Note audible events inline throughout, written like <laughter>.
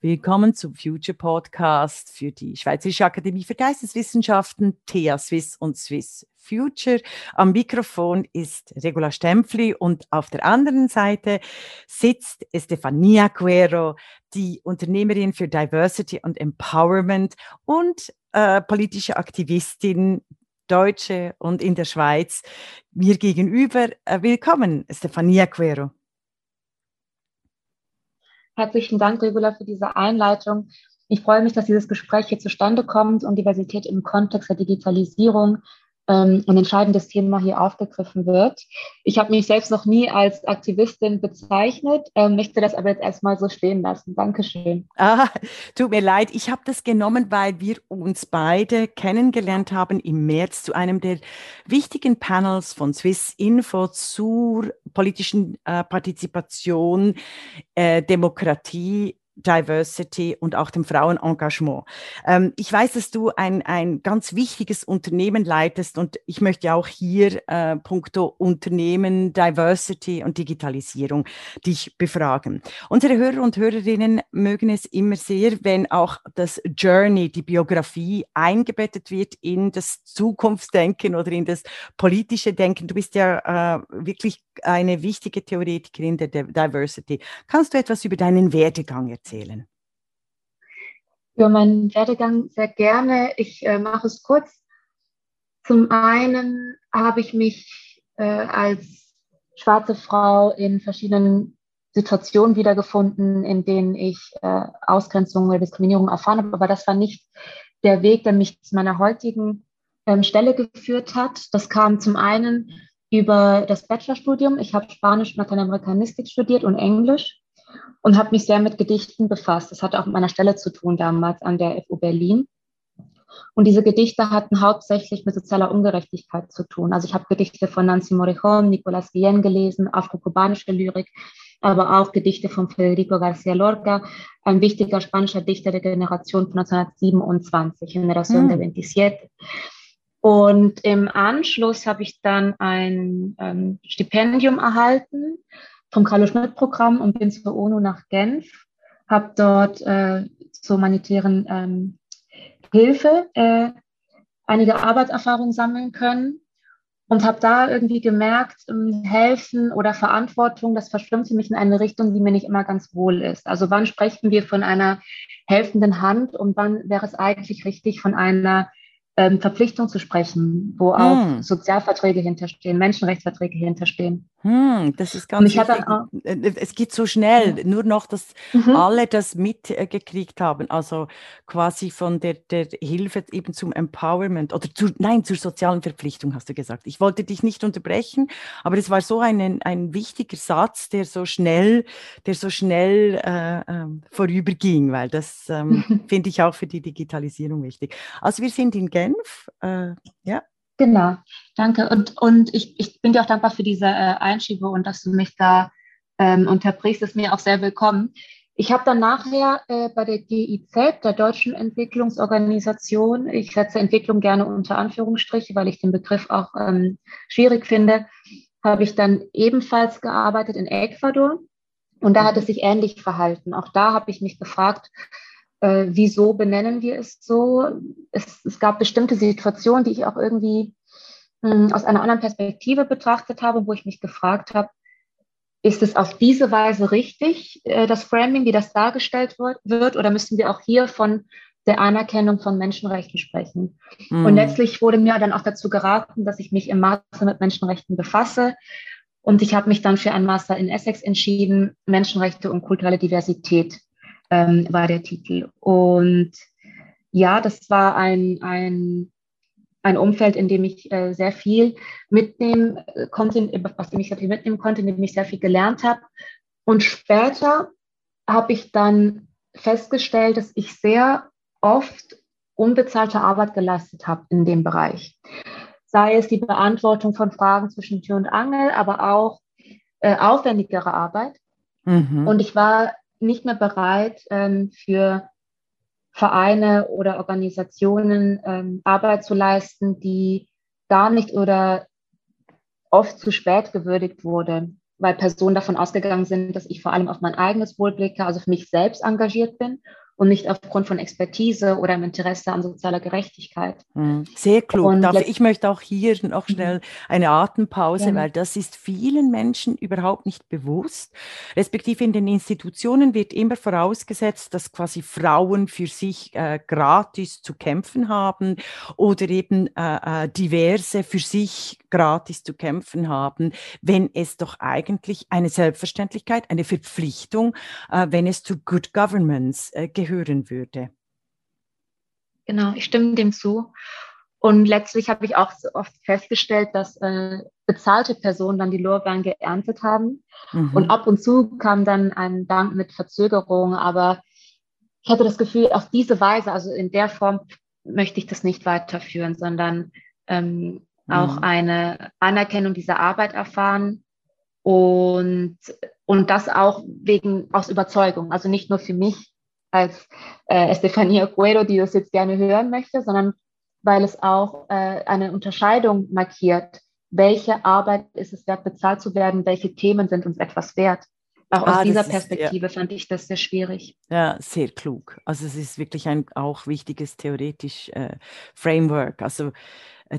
Willkommen zum Future Podcast für die Schweizerische Akademie für Geisteswissenschaften, TEA Swiss und Swiss Future. Am Mikrofon ist Regula Stempfli und auf der anderen Seite sitzt Estefania Guerro, die Unternehmerin für Diversity und Empowerment und äh, politische Aktivistin Deutsche und in der Schweiz. Mir gegenüber äh, willkommen, Stefania Guerro. Herzlichen Dank, Regula, für diese Einleitung. Ich freue mich, dass dieses Gespräch hier zustande kommt und Diversität im Kontext der Digitalisierung ähm, ein entscheidendes Thema hier aufgegriffen wird. Ich habe mich selbst noch nie als Aktivistin bezeichnet, äh, möchte das aber jetzt erstmal so stehen lassen. Dankeschön. Ah, tut mir leid, ich habe das genommen, weil wir uns beide kennengelernt haben im März zu einem der wichtigen Panels von Swiss Info zur politischen äh, Partizipation, äh, Demokratie Diversity und auch dem Frauenengagement. Ähm, ich weiß, dass du ein, ein ganz wichtiges Unternehmen leitest und ich möchte auch hier äh, puncto Unternehmen, Diversity und Digitalisierung dich befragen. Unsere Hörer und Hörerinnen mögen es immer sehr, wenn auch das Journey, die Biografie eingebettet wird in das Zukunftsdenken oder in das politische Denken. Du bist ja äh, wirklich eine wichtige Theoretikerin der Diversity. Kannst du etwas über deinen Werdegang erzählen? Über meinen Werdegang sehr gerne. Ich äh, mache es kurz. Zum einen habe ich mich äh, als schwarze Frau in verschiedenen Situationen wiedergefunden, in denen ich äh, Ausgrenzung oder Diskriminierung erfahren habe. Aber das war nicht der Weg, der mich zu meiner heutigen ähm, Stelle geführt hat. Das kam zum einen über das Bachelorstudium. Ich habe Spanisch und Lateinamerikanistik studiert und Englisch und habe mich sehr mit Gedichten befasst. Das hatte auch mit meiner Stelle zu tun damals an der FU Berlin. Und diese Gedichte hatten hauptsächlich mit sozialer Ungerechtigkeit zu tun. Also ich habe Gedichte von Nancy Morejon, Nicolas Guillen gelesen, afro-kubanische Lyrik, aber auch Gedichte von Federico García Lorca, ein wichtiger spanischer Dichter der Generation von 1927, Generación mm. de 27. Und im Anschluss habe ich dann ein ähm, Stipendium erhalten vom Carlo-Schmidt-Programm und bin zur UNO nach Genf, habe dort äh, zur humanitären ähm, Hilfe äh, einige Arbeitserfahrungen sammeln können und habe da irgendwie gemerkt, ähm, helfen oder Verantwortung, das verschwimmt für mich in eine Richtung, die mir nicht immer ganz wohl ist. Also wann sprechen wir von einer helfenden Hand und wann wäre es eigentlich richtig, von einer ähm, Verpflichtung zu sprechen, wo auch hm. Sozialverträge hinterstehen, Menschenrechtsverträge hinterstehen. Hm, das ist ganz wichtig. Äh, äh, es geht so schnell, nur noch, dass mhm. alle das mitgekriegt haben. Also quasi von der, der Hilfe eben zum Empowerment oder zu, nein, zur sozialen Verpflichtung hast du gesagt. Ich wollte dich nicht unterbrechen, aber es war so ein, ein wichtiger Satz, der so schnell, der so schnell äh, äh, vorüberging, weil das ähm, <laughs> finde ich auch für die Digitalisierung wichtig. Also wir sind in Genf, äh, ja. Genau, danke. Und, und ich, ich bin dir auch dankbar für diese äh, Einschiebe und dass du mich da ähm, unterbrichst, ist mir auch sehr willkommen. Ich habe dann nachher äh, bei der GIZ, der Deutschen Entwicklungsorganisation, ich setze Entwicklung gerne unter Anführungsstriche, weil ich den Begriff auch ähm, schwierig finde, habe ich dann ebenfalls gearbeitet in Ecuador. Und da hat es sich ähnlich verhalten. Auch da habe ich mich gefragt, äh, wieso benennen wir es so? Es, es, gab bestimmte Situationen, die ich auch irgendwie mh, hm, aus einer anderen Perspektive betrachtet habe, wo ich mich gefragt habe, ist es auf diese Weise richtig, äh, das Framing, wie das dargestellt wird, wird, oder müssen wir auch hier von der Anerkennung von Menschenrechten sprechen? Mm. Und letztlich wurde mir dann auch dazu geraten, dass ich mich im Master mit Menschenrechten befasse. Und ich habe mich dann für ein Master in Essex entschieden, Menschenrechte und kulturelle Diversität ähm, war der Titel. Und ja, das war ein, ein, ein Umfeld, in dem ich äh, sehr viel mitnehmen äh, konnte, aus dem ich sehr viel mitnehmen konnte, in dem ich sehr viel gelernt habe. Und später habe ich dann festgestellt, dass ich sehr oft unbezahlte Arbeit geleistet habe in dem Bereich. Sei es die Beantwortung von Fragen zwischen Tür und Angel, aber auch äh, aufwendigere Arbeit. Mhm. Und ich war nicht mehr bereit, ähm, für Vereine oder Organisationen ähm, Arbeit zu leisten, die gar nicht oder oft zu spät gewürdigt wurde. weil Personen davon ausgegangen sind, dass ich vor allem auf mein eigenes Wohl blicke, also für mich selbst engagiert bin und nicht aufgrund von Expertise oder im Interesse an sozialer Gerechtigkeit. Hm, sehr klug. Und ich möchte auch hier noch mhm. schnell eine Atempause, ja. weil das ist vielen Menschen überhaupt nicht bewusst. Respektive in den Institutionen wird immer vorausgesetzt, dass quasi Frauen für sich äh, gratis zu kämpfen haben oder eben äh, äh diverse für sich gratis zu kämpfen haben, wenn es doch eigentlich eine Selbstverständlichkeit, eine Verpflichtung, äh, wenn es zu Good Governance äh, gehören würde. Genau, ich stimme dem zu. Und letztlich habe ich auch so oft festgestellt, dass äh, bezahlte Personen dann die Lorbeeren geerntet haben. Mhm. Und ab und zu kam dann ein Dank mit Verzögerung. Aber ich hatte das Gefühl, auf diese Weise, also in der Form, möchte ich das nicht weiterführen, sondern ähm. Auch eine Anerkennung dieser Arbeit erfahren und, und das auch wegen aus Überzeugung. Also nicht nur für mich, als äh, Estefania Cuero, die das jetzt gerne hören möchte, sondern weil es auch äh, eine Unterscheidung markiert. Welche Arbeit ist es wert, bezahlt zu werden? Welche Themen sind uns etwas wert? Auch ah, aus dieser Perspektive ist, ja. fand ich das sehr schwierig. Ja, sehr klug. Also es ist wirklich ein auch wichtiges theoretisch äh, Framework. Also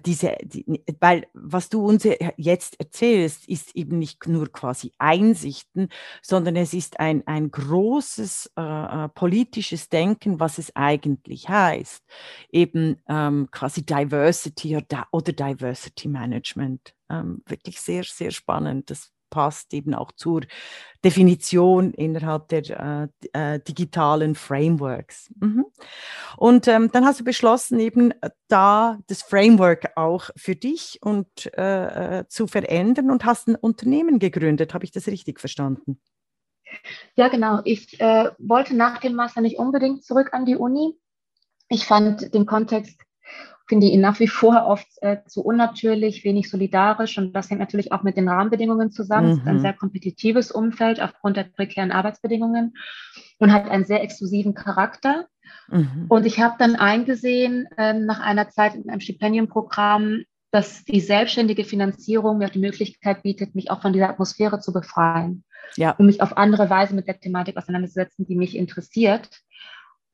diese, die, weil was du uns jetzt erzählst, ist eben nicht nur quasi Einsichten, sondern es ist ein, ein großes äh, äh, politisches Denken, was es eigentlich heißt, eben ähm, quasi Diversity oder, oder Diversity Management. Ähm, wirklich sehr, sehr spannend. Das passt eben auch zur Definition innerhalb der äh, äh, digitalen Frameworks. Mhm. Und ähm, dann hast du beschlossen, eben äh, da das Framework auch für dich und äh, äh, zu verändern und hast ein Unternehmen gegründet. Habe ich das richtig verstanden? Ja, genau. Ich äh, wollte nach dem Master nicht unbedingt zurück an die Uni. Ich fand den Kontext finde ihn nach wie vor oft äh, zu unnatürlich, wenig solidarisch und das hängt natürlich auch mit den Rahmenbedingungen zusammen. Mhm. Es ist ein mhm. sehr kompetitives Umfeld aufgrund der prekären Arbeitsbedingungen und hat einen sehr exklusiven Charakter. Mhm. Und ich habe dann eingesehen, äh, nach einer Zeit in einem Stipendienprogramm, dass die selbstständige Finanzierung mir die Möglichkeit bietet, mich auch von dieser Atmosphäre zu befreien ja. und mich auf andere Weise mit der Thematik auseinanderzusetzen, die mich interessiert.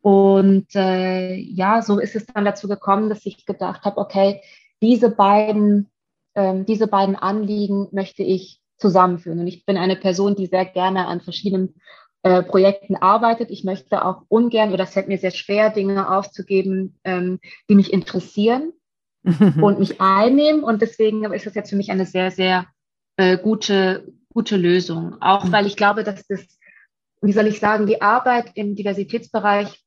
Und äh, ja, so ist es dann dazu gekommen, dass ich gedacht habe, okay, diese beiden, ähm, diese beiden Anliegen möchte ich zusammenführen. Und ich bin eine Person, die sehr gerne an verschiedenen äh, Projekten arbeitet. Ich möchte auch ungern, oder es fällt mir sehr schwer, Dinge aufzugeben, ähm, die mich interessieren <laughs> und mich einnehmen. Und deswegen ist das jetzt für mich eine sehr, sehr äh, gute, gute Lösung. Auch mhm. weil ich glaube, dass das, wie soll ich sagen, die Arbeit im Diversitätsbereich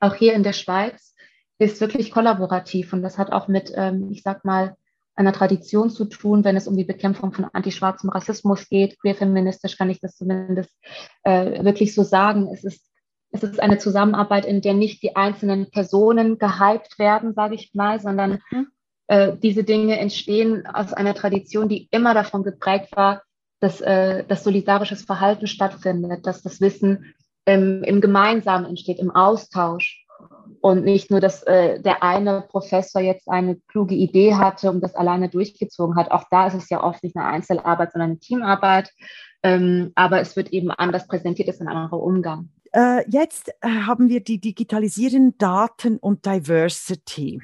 auch hier in der Schweiz ist wirklich kollaborativ und das hat auch mit, ähm, ich sag mal, einer Tradition zu tun, wenn es um die Bekämpfung von antischwarzem Rassismus geht. Queerfeministisch kann ich das zumindest äh, wirklich so sagen. Es ist, es ist eine Zusammenarbeit, in der nicht die einzelnen Personen gehypt werden, sage ich mal, sondern mhm. äh, diese Dinge entstehen aus einer Tradition, die immer davon geprägt war, dass, äh, dass solidarisches Verhalten stattfindet, dass das Wissen im, im Gemeinsamen entsteht, im Austausch. Und nicht nur, dass äh, der eine Professor jetzt eine kluge Idee hatte und das alleine durchgezogen hat. Auch da ist es ja oft nicht eine Einzelarbeit, sondern eine Teamarbeit. Ähm, aber es wird eben anders präsentiert, es ist ein anderer Umgang. Äh, jetzt haben wir die digitalisierenden Daten und Diversity.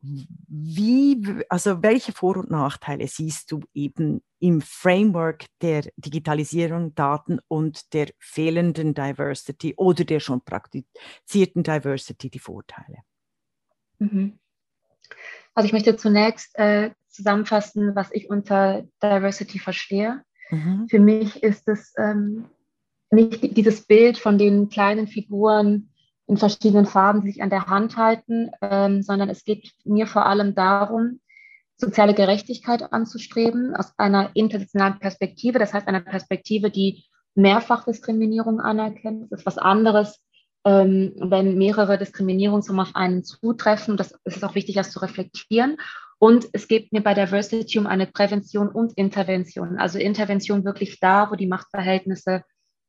Wie, also welche Vor- und Nachteile siehst du eben im Framework der Digitalisierung, Daten und der fehlenden Diversity oder der schon praktizierten Diversity die Vorteile? Mhm. Also ich möchte zunächst äh, zusammenfassen, was ich unter Diversity verstehe. Mhm. Für mich ist es ähm, nicht dieses Bild von den kleinen Figuren, in verschiedenen Farben, sich an der Hand halten, ähm, sondern es geht mir vor allem darum, soziale Gerechtigkeit anzustreben aus einer internationalen Perspektive, das heißt einer Perspektive, die Mehrfachdiskriminierung anerkennt. Das ist was anderes, ähm, wenn mehrere Diskriminierungsformen auf einen zutreffen. Das ist auch wichtig, das zu reflektieren. Und es geht mir bei Diversity um eine Prävention und Intervention. Also Intervention wirklich da, wo die Machtverhältnisse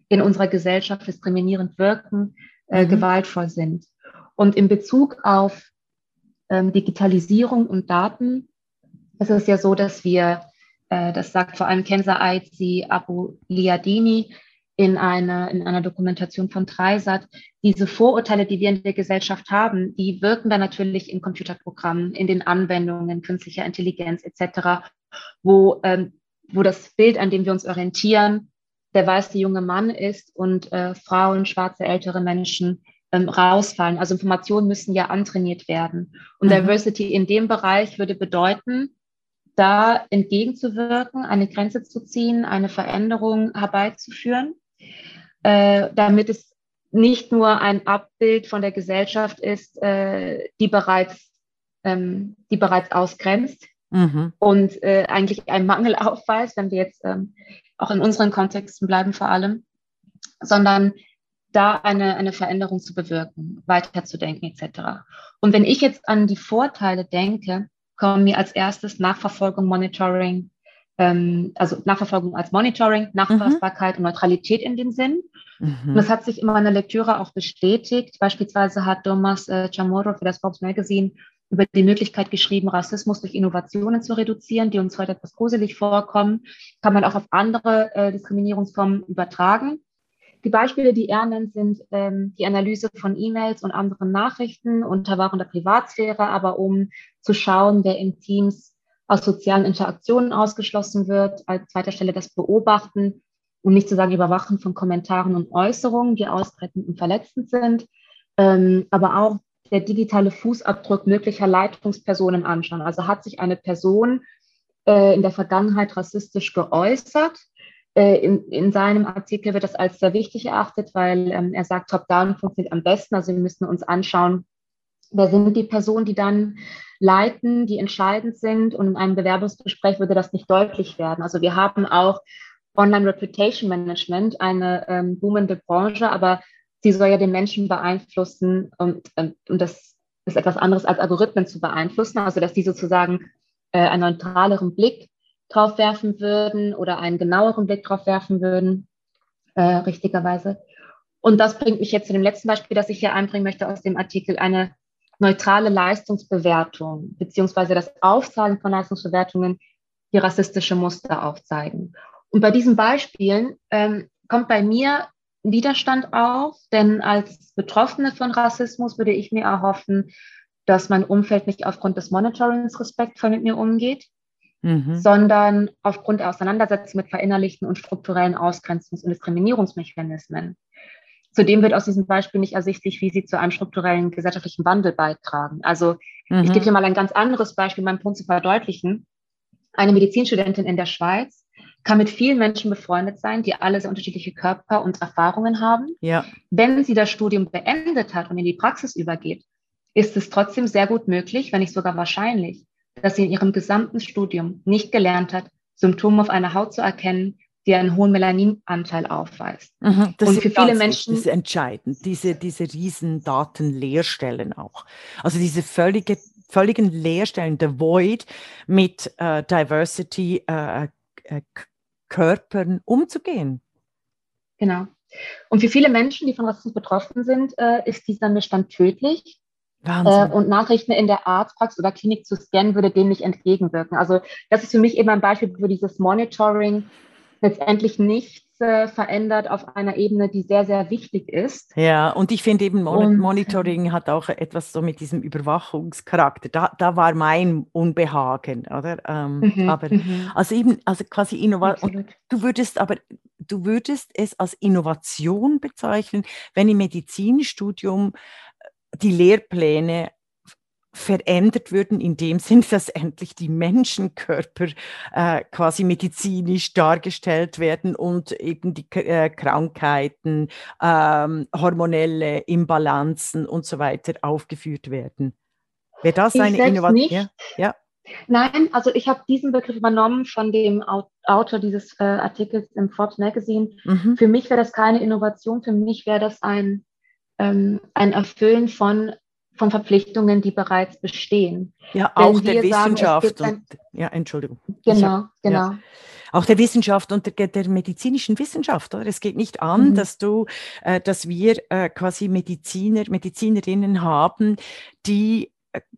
in unserer Gesellschaft diskriminierend wirken, äh, mhm. gewaltvoll sind. Und in Bezug auf ähm, Digitalisierung und Daten ist es ja so, dass wir äh, das sagt vor allem Kenza Aizi Abu Liadini in einer, in einer Dokumentation von Dreisat, diese Vorurteile, die wir in der Gesellschaft haben, die wirken dann natürlich in Computerprogrammen, in den Anwendungen künstlicher Intelligenz etc., wo, ähm, wo das Bild, an dem wir uns orientieren, der weiße junge Mann ist und äh, Frauen, schwarze ältere Menschen ähm, rausfallen. Also Informationen müssen ja antrainiert werden. Und mhm. Diversity in dem Bereich würde bedeuten, da entgegenzuwirken, eine Grenze zu ziehen, eine Veränderung herbeizuführen, äh, damit es nicht nur ein Abbild von der Gesellschaft ist, äh, die, bereits, ähm, die bereits ausgrenzt mhm. und äh, eigentlich einen Mangel <laughs> aufweist, wenn wir jetzt ähm, auch in unseren Kontexten bleiben vor allem, sondern da eine, eine Veränderung zu bewirken, weiterzudenken etc. Und wenn ich jetzt an die Vorteile denke, kommen mir als erstes Nachverfolgung, Monitoring, ähm, also Nachverfolgung als Monitoring, Nachweisbarkeit mhm. und Neutralität in den Sinn. Mhm. Und das hat sich in meiner Lektüre auch bestätigt. Beispielsweise hat Thomas äh, Chamorro für das Forbes Magazine über die Möglichkeit geschrieben, Rassismus durch Innovationen zu reduzieren, die uns heute etwas gruselig vorkommen, kann man auch auf andere äh, Diskriminierungsformen übertragen. Die Beispiele, die er nennt, sind ähm, die Analyse von E-Mails und anderen Nachrichten unter Wahrung der Privatsphäre, aber um zu schauen, wer in Teams aus sozialen Interaktionen ausgeschlossen wird. Als zweiter Stelle das Beobachten, um nicht zu sagen Überwachen von Kommentaren und Äußerungen, die ausbreitend und verletzend sind, ähm, aber auch der digitale Fußabdruck möglicher Leitungspersonen anschauen. Also hat sich eine Person äh, in der Vergangenheit rassistisch geäußert, äh, in, in, seinem Artikel wird das als sehr wichtig erachtet, weil ähm, er sagt, Top-Down funktioniert am besten. Also wir müssen uns anschauen, wer sind die Personen, die dann leiten, die entscheidend sind. Und in einem Bewerbungsgespräch würde das nicht deutlich werden. Also wir haben auch Online Reputation Management, eine ähm, boomende Branche, aber sie soll ja den Menschen beeinflussen und, und, und das ist etwas anderes als Algorithmen zu beeinflussen, also dass die sozusagen äh, einen neutraleren Blick drauf werfen würden oder einen genaueren Blick drauf werfen würden, äh, richtigerweise. Und das bringt mich jetzt zu dem letzten Beispiel, das ich hier einbringen möchte aus dem Artikel, eine neutrale Leistungsbewertung, beziehungsweise das Aufzeigen von Leistungsbewertungen, die rassistische Muster aufzeigen. Und bei diesen Beispielen ähm, kommt bei mir Widerstand auf, denn als Betroffene von Rassismus würde ich mir erhoffen, dass mein Umfeld nicht aufgrund des Monitorings respektvoll mit mir umgeht, mhm. sondern aufgrund der Auseinandersetzung mit verinnerlichten und strukturellen Ausgrenzungs- und Diskriminierungsmechanismen. Zudem wird aus diesem Beispiel nicht ersichtlich, wie sie zu einem strukturellen gesellschaftlichen Wandel beitragen. Also mhm. ich gebe hier mal ein ganz anderes Beispiel, meinen Punkt zu verdeutlichen. Eine Medizinstudentin in der Schweiz kann mit vielen Menschen befreundet sein, die alle sehr unterschiedliche Körper und Erfahrungen haben. Ja. Wenn sie das Studium beendet hat und in die Praxis übergeht, ist es trotzdem sehr gut möglich, wenn nicht sogar wahrscheinlich, dass sie in ihrem gesamten Studium nicht gelernt hat, Symptome auf einer Haut zu erkennen, die einen hohen Melaninanteil aufweist. Mhm, das und für viele Menschen das ist entscheidend, diese, diese riesen Datenleerstellen auch. Also diese völlige, völligen Leerstellen, der Void mit äh, Diversity äh, äh, Körpern umzugehen. Genau. Und für viele Menschen, die von Rassismus betroffen sind, äh, ist dieser Missstand tödlich. Äh, und Nachrichten in der Arztpraxis oder Klinik zu scannen, würde dem nicht entgegenwirken. Also das ist für mich eben ein Beispiel für dieses Monitoring letztendlich nichts äh, verändert auf einer Ebene, die sehr, sehr wichtig ist. Ja, und ich finde eben, Mon und, Monitoring hat auch etwas so mit diesem Überwachungscharakter. Da, da war mein Unbehagen, oder? Ähm, mhm, aber mhm. also eben, also quasi Innovation. Du würdest aber, du würdest es als Innovation bezeichnen, wenn im Medizinstudium die Lehrpläne verändert würden, in dem Sinn, dass endlich die Menschenkörper äh, quasi medizinisch dargestellt werden und eben die äh, Krankheiten, ähm, hormonelle Imbalancen und so weiter aufgeführt werden. Wäre das ich eine Innovation? Ja, ja. Nein, also ich habe diesen Begriff übernommen von dem Autor dieses äh, Artikels im Forbes Magazine. Mhm. Für mich wäre das keine Innovation, für mich wäre das ein ähm, ein Erfüllen von, von Verpflichtungen, die bereits bestehen. Ja, auch Wenn der Wissenschaft. Sagen, und, ja, Entschuldigung. Genau, hab, genau. Ja. Auch der Wissenschaft und der, der, medizinischen Wissenschaft. Oder? Es geht nicht an, mhm. dass du, äh, dass wir äh, quasi Mediziner, Medizinerinnen haben, die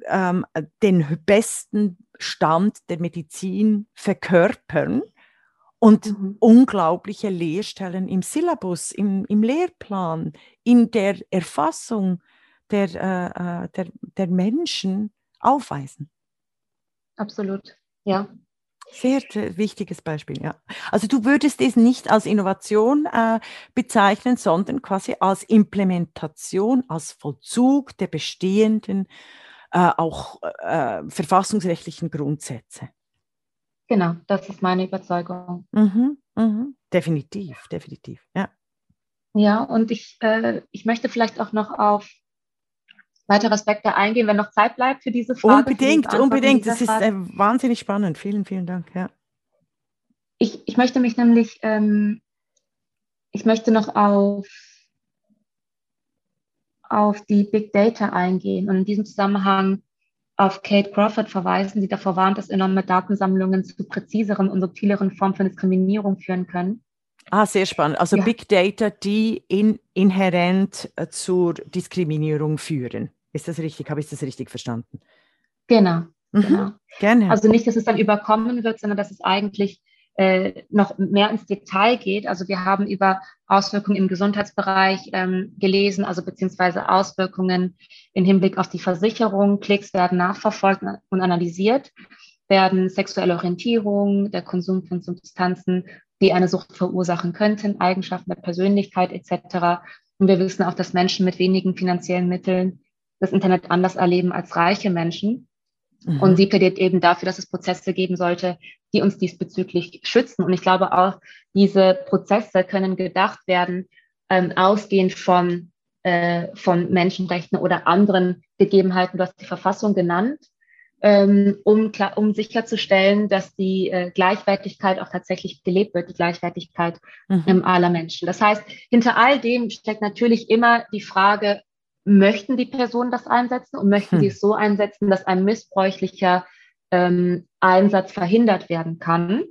ähm, den besten Stand der Medizin verkörpern und mhm. unglaubliche Lehrstellen im Syllabus, im, im Lehrplan, in der Erfassung der, äh, äh der, der Menschen aufweisen. Absolut, ja. Sehr wichtiges Beispiel, ja. Also du würdest es nicht als Innovation äh, bezeichnen, sondern quasi als Implementation, als Vollzug der bestehenden, äh, auch äh, verfassungsrechtlichen Grundsätze. Genau, das ist meine Überzeugung. Mhm, mhm. Definitiv, definitiv, ja. Ja, und ich, äh, ich möchte vielleicht auch noch auf weitere Aspekte eingehen, wenn noch Zeit bleibt für diese Frage. Unbedingt, unbedingt. Das ist äh, wahnsinnig spannend. Vielen, vielen Dank. Ja. Ich, ich möchte mich nämlich, ähm, ich möchte noch auf, auf die Big Data eingehen und in diesem Zusammenhang auf Kate Crawford verweisen, die davor warnt, dass enorme Datensammlungen zu präziseren und subtileren Formen von Diskriminierung führen können. Ah, sehr spannend. Also ja. Big Data, die in, inhärent äh, zur Diskriminierung führen. Ist das richtig? Habe ich das richtig verstanden? Genau. Mhm. genau. Gerne. Also nicht, dass es dann überkommen wird, sondern dass es eigentlich äh, noch mehr ins Detail geht. Also wir haben über Auswirkungen im Gesundheitsbereich ähm, gelesen, also beziehungsweise Auswirkungen im Hinblick auf die Versicherung. Klicks werden nachverfolgt und analysiert, werden sexuelle Orientierung, der Konsum von Substanzen, die eine Sucht verursachen könnten, Eigenschaften der Persönlichkeit etc. Und wir wissen auch, dass Menschen mit wenigen finanziellen Mitteln das Internet anders erleben als reiche Menschen. Mhm. Und sie plädiert eben dafür, dass es Prozesse geben sollte, die uns diesbezüglich schützen. Und ich glaube auch, diese Prozesse können gedacht werden, ähm, ausgehend von, äh, von Menschenrechten oder anderen Gegebenheiten. Du hast die Verfassung genannt, ähm, um, um sicherzustellen, dass die äh, Gleichwertigkeit auch tatsächlich gelebt wird, die Gleichwertigkeit mhm. ähm, aller Menschen. Das heißt, hinter all dem steckt natürlich immer die Frage, möchten die Personen das einsetzen und möchten hm. sie es so einsetzen, dass ein missbräuchlicher ähm, Einsatz verhindert werden kann.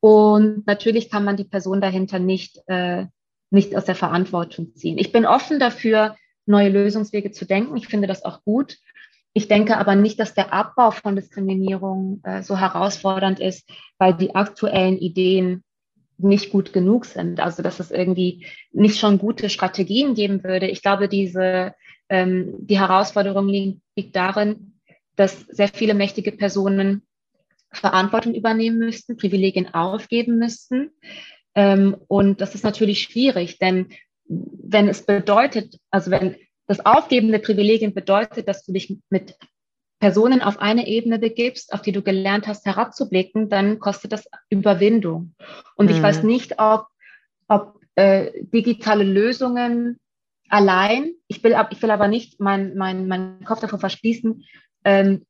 Und natürlich kann man die Person dahinter nicht, äh, nicht aus der Verantwortung ziehen. Ich bin offen dafür, neue Lösungswege zu denken. Ich finde das auch gut. Ich denke aber nicht, dass der Abbau von Diskriminierung äh, so herausfordernd ist, weil die aktuellen Ideen nicht gut genug sind. Also dass es irgendwie nicht schon gute Strategien geben würde. Ich glaube, diese ähm, die Herausforderung liegt, liegt darin, dass sehr viele mächtige Personen Verantwortung übernehmen müssten, Privilegien aufgeben müssten. Ähm, und das ist natürlich schwierig, denn wenn es bedeutet, also wenn das Aufgeben der Privilegien bedeutet, dass du dich mit Personen auf eine Ebene begibst, auf die du gelernt hast, herabzublicken, dann kostet das Überwindung. Und mhm. ich weiß nicht, ob, ob äh, digitale Lösungen allein, ich will, ich will aber nicht meinen mein, mein Kopf davor verschließen, ähm,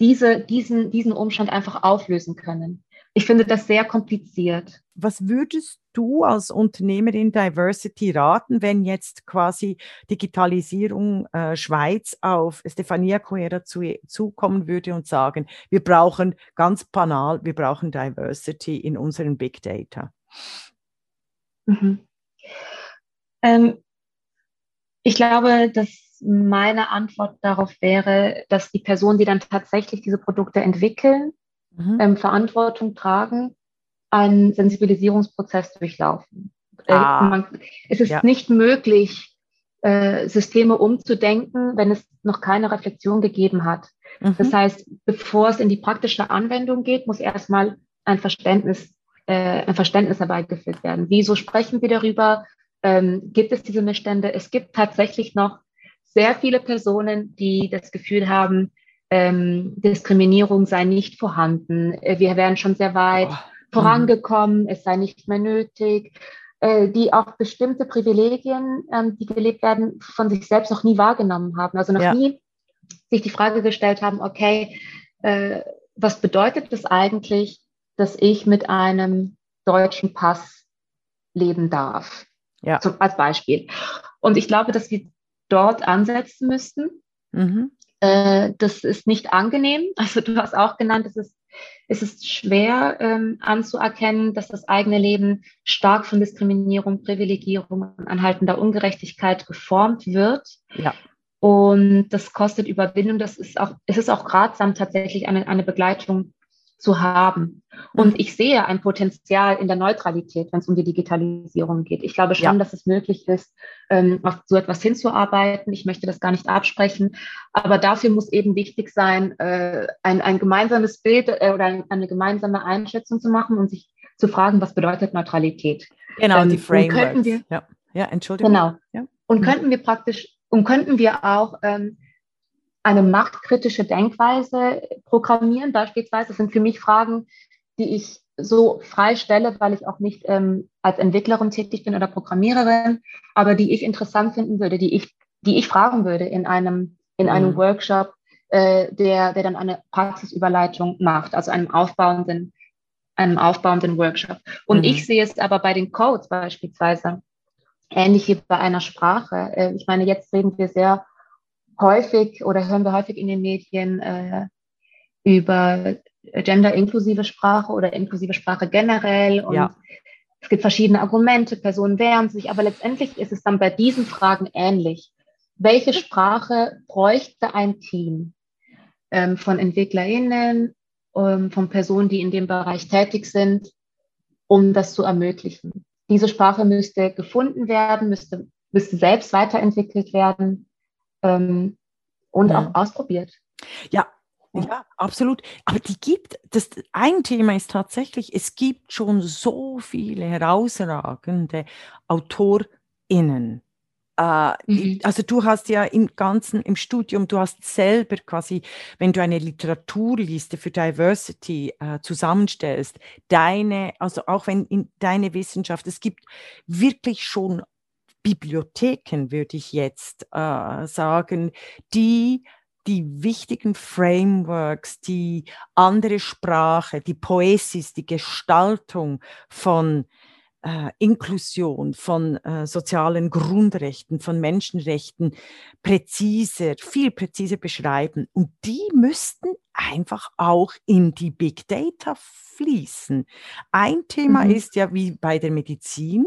diese, diesen, diesen Umstand einfach auflösen können. Ich finde das sehr kompliziert. Was würdest du als Unternehmerin Diversity raten, wenn jetzt quasi Digitalisierung äh, Schweiz auf Stefania Coera zu, zukommen würde und sagen, wir brauchen ganz banal, wir brauchen Diversity in unseren Big Data? Mhm. Ähm, ich glaube, dass meine Antwort darauf wäre, dass die Personen, die dann tatsächlich diese Produkte entwickeln, mhm. ähm, Verantwortung tragen, einen Sensibilisierungsprozess durchlaufen. Äh, ah. man, es ist ja. nicht möglich, äh, Systeme umzudenken, wenn es noch keine Reflexion gegeben hat. Mhm. Das heißt, bevor es in die praktische Anwendung geht, muss erstmal ein Verständnis, äh, ein Verständnis herbeigeführt werden. Wieso sprechen wir darüber? Ähm, gibt es diese Missstände? Es gibt tatsächlich noch sehr viele Personen, die das Gefühl haben, ähm, Diskriminierung sei nicht vorhanden. Äh, wir wären schon sehr weit oh. vorangekommen, es sei nicht mehr nötig, äh, die auch bestimmte Privilegien, ähm, die gelebt werden, von sich selbst noch nie wahrgenommen haben. Also noch ja. nie sich die Frage gestellt haben, okay, äh, was bedeutet es eigentlich, dass ich mit einem deutschen Pass leben darf? Ja. Zum, als Beispiel. Und ich glaube, dass wir dort ansetzen müssten. Mhm. Äh, das ist nicht angenehm. <laughs> Also du hast auch genannt, es ist, es ist schwer ähm, anzuerkennen, dass das eigene Leben stark von Diskriminierung, Privilegierung und anhaltender Ungerechtigkeit geformt wird. Ja. Und das kostet Überwindung. Das ist auch, es ist auch ratsam, tatsächlich eine, eine Begleitung zu haben. Und ich sehe ein Potenzial in der Neutralität, wenn es um die Digitalisierung geht. Ich glaube schon, ja. dass es möglich ist, ähm, auf so etwas hinzuarbeiten. Ich möchte das gar nicht absprechen. Aber dafür muss eben wichtig sein, äh, ein, ein gemeinsames Bild äh, oder eine gemeinsame Einschätzung zu machen und sich zu fragen, was bedeutet Neutralität. Genau, ähm, die Frameworks. Wir, ja. ja, Entschuldigung. Genau. Ja. Und mhm. könnten wir praktisch, und könnten wir auch ähm, eine machtkritische Denkweise programmieren. Beispielsweise sind für mich Fragen, die ich so frei stelle, weil ich auch nicht ähm, als Entwicklerin tätig bin oder Programmiererin, aber die ich interessant finden würde, die ich, die ich fragen würde in einem, in mhm. einem Workshop, äh, der, der dann eine Praxisüberleitung macht, also einem aufbauenden, einem aufbauenden Workshop. Und mhm. ich sehe es aber bei den Codes beispielsweise ähnlich wie bei einer Sprache. Äh, ich meine, jetzt reden wir sehr häufig oder hören wir häufig in den Medien äh, über gender-inklusive Sprache oder inklusive Sprache generell. Und ja. es gibt verschiedene Argumente, Personen wehren sich, aber letztendlich ist es dann bei diesen Fragen ähnlich. Welche Sprache bräuchte ein Team ähm, von EntwicklerInnen, ähm, von Personen, die in dem Bereich tätig sind, um das zu ermöglichen? Diese Sprache müsste gefunden werden, müsste, müsste selbst weiterentwickelt werden ähm, und ja. auch ausprobiert. Ja, ja, absolut. Aber die gibt, das ein Thema ist tatsächlich, es gibt schon so viele herausragende AutorInnen. Äh, mhm. Also du hast ja im ganzen, im Studium, du hast selber quasi, wenn du eine Literaturliste für Diversity äh, zusammenstellst, deine, also auch wenn in deine Wissenschaft, es gibt wirklich schon Bibliotheken, würde ich jetzt äh, sagen, die die wichtigen Frameworks, die andere Sprache, die Poesis, die Gestaltung von äh, Inklusion, von äh, sozialen Grundrechten, von Menschenrechten präziser, viel präziser beschreiben. Und die müssten einfach auch in die Big Data fließen. Ein Thema mhm. ist ja wie bei der Medizin,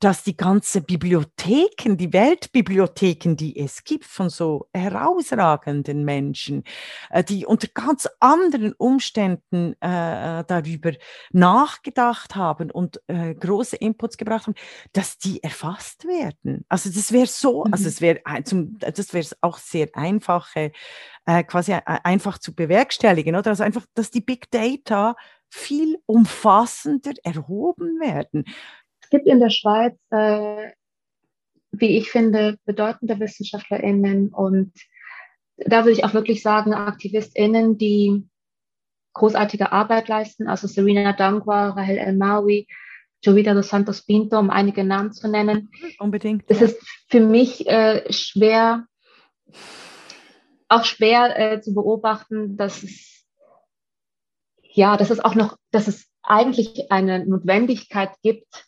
dass die ganzen Bibliotheken, die Weltbibliotheken, die es gibt von so herausragenden Menschen, äh, die unter ganz anderen Umständen äh, darüber nachgedacht haben und äh, große Inputs gebracht haben, dass die erfasst werden. Also das wäre so, also mhm. also es wäre das wäre auch sehr einfache äh, quasi äh, einfach zu bewerkstelligen, oder? Also einfach, dass die Big Data viel umfassender erhoben werden. Es gibt in der Schweiz, äh, wie ich finde, bedeutende WissenschaftlerInnen und da würde ich auch wirklich sagen, AktivistInnen, die großartige Arbeit leisten, also Serena Dangwa, Rahel El Maui, Jovita dos Santos Pinto, um einige Namen zu nennen. Unbedingt. Es ist für mich äh, schwer, auch schwer äh, zu beobachten, dass es ja, dass es auch noch, dass es eigentlich eine Notwendigkeit gibt,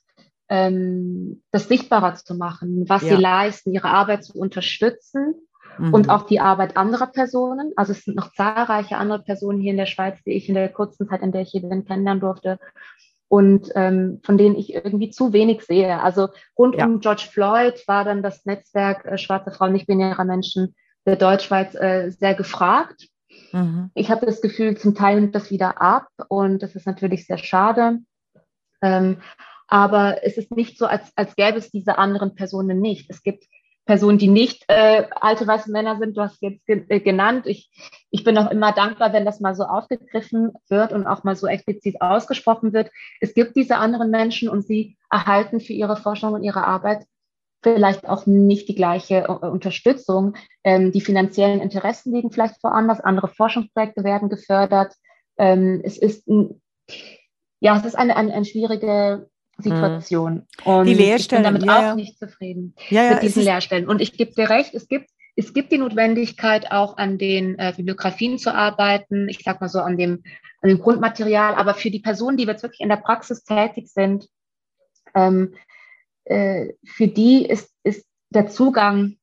ähm, das sichtbarer zu machen, was ja. sie leisten, ihre Arbeit zu unterstützen mhm. und auch die Arbeit anderer Personen. Also es sind noch zahlreiche andere Personen hier in der Schweiz, die ich in der kurzen Zeit, in der ich hier bin, kennenlernen durfte und ähm, von denen ich irgendwie zu wenig sehe. Also rund ja. um George Floyd war dann das Netzwerk äh, Schwarze Frauen, nicht binärer Menschen der Deutschschweiz äh, sehr gefragt. Mhm. Ich habe das Gefühl, zum Teil nimmt das wieder ab und das ist natürlich sehr schade. Ähm, aber es ist nicht so, als, als gäbe es diese anderen Personen nicht. Es gibt Personen, die nicht äh, alte weiße Männer sind. Du hast jetzt ge äh, genannt. Ich, ich bin auch immer dankbar, wenn das mal so aufgegriffen wird und auch mal so explizit ausgesprochen wird. Es gibt diese anderen Menschen und sie erhalten für ihre Forschung und ihre Arbeit vielleicht auch nicht die gleiche äh, Unterstützung. Ähm, die finanziellen Interessen liegen vielleicht woanders, andere Forschungsprojekte werden gefördert. Ähm, es ist ein, ja, es ist eine, eine, eine schwierige Situation. Und die Lehrstellen, ich bin damit ja, auch nicht zufrieden ja, mit diesen Lehrstellen. Und ich gebe dir recht, es gibt, es gibt die Notwendigkeit, auch an den äh, Bibliografien zu arbeiten. Ich sag mal so an dem, an dem Grundmaterial. Aber für die Personen, die jetzt wirklich in der Praxis tätig sind, ähm, äh, für die ist, ist der Zugang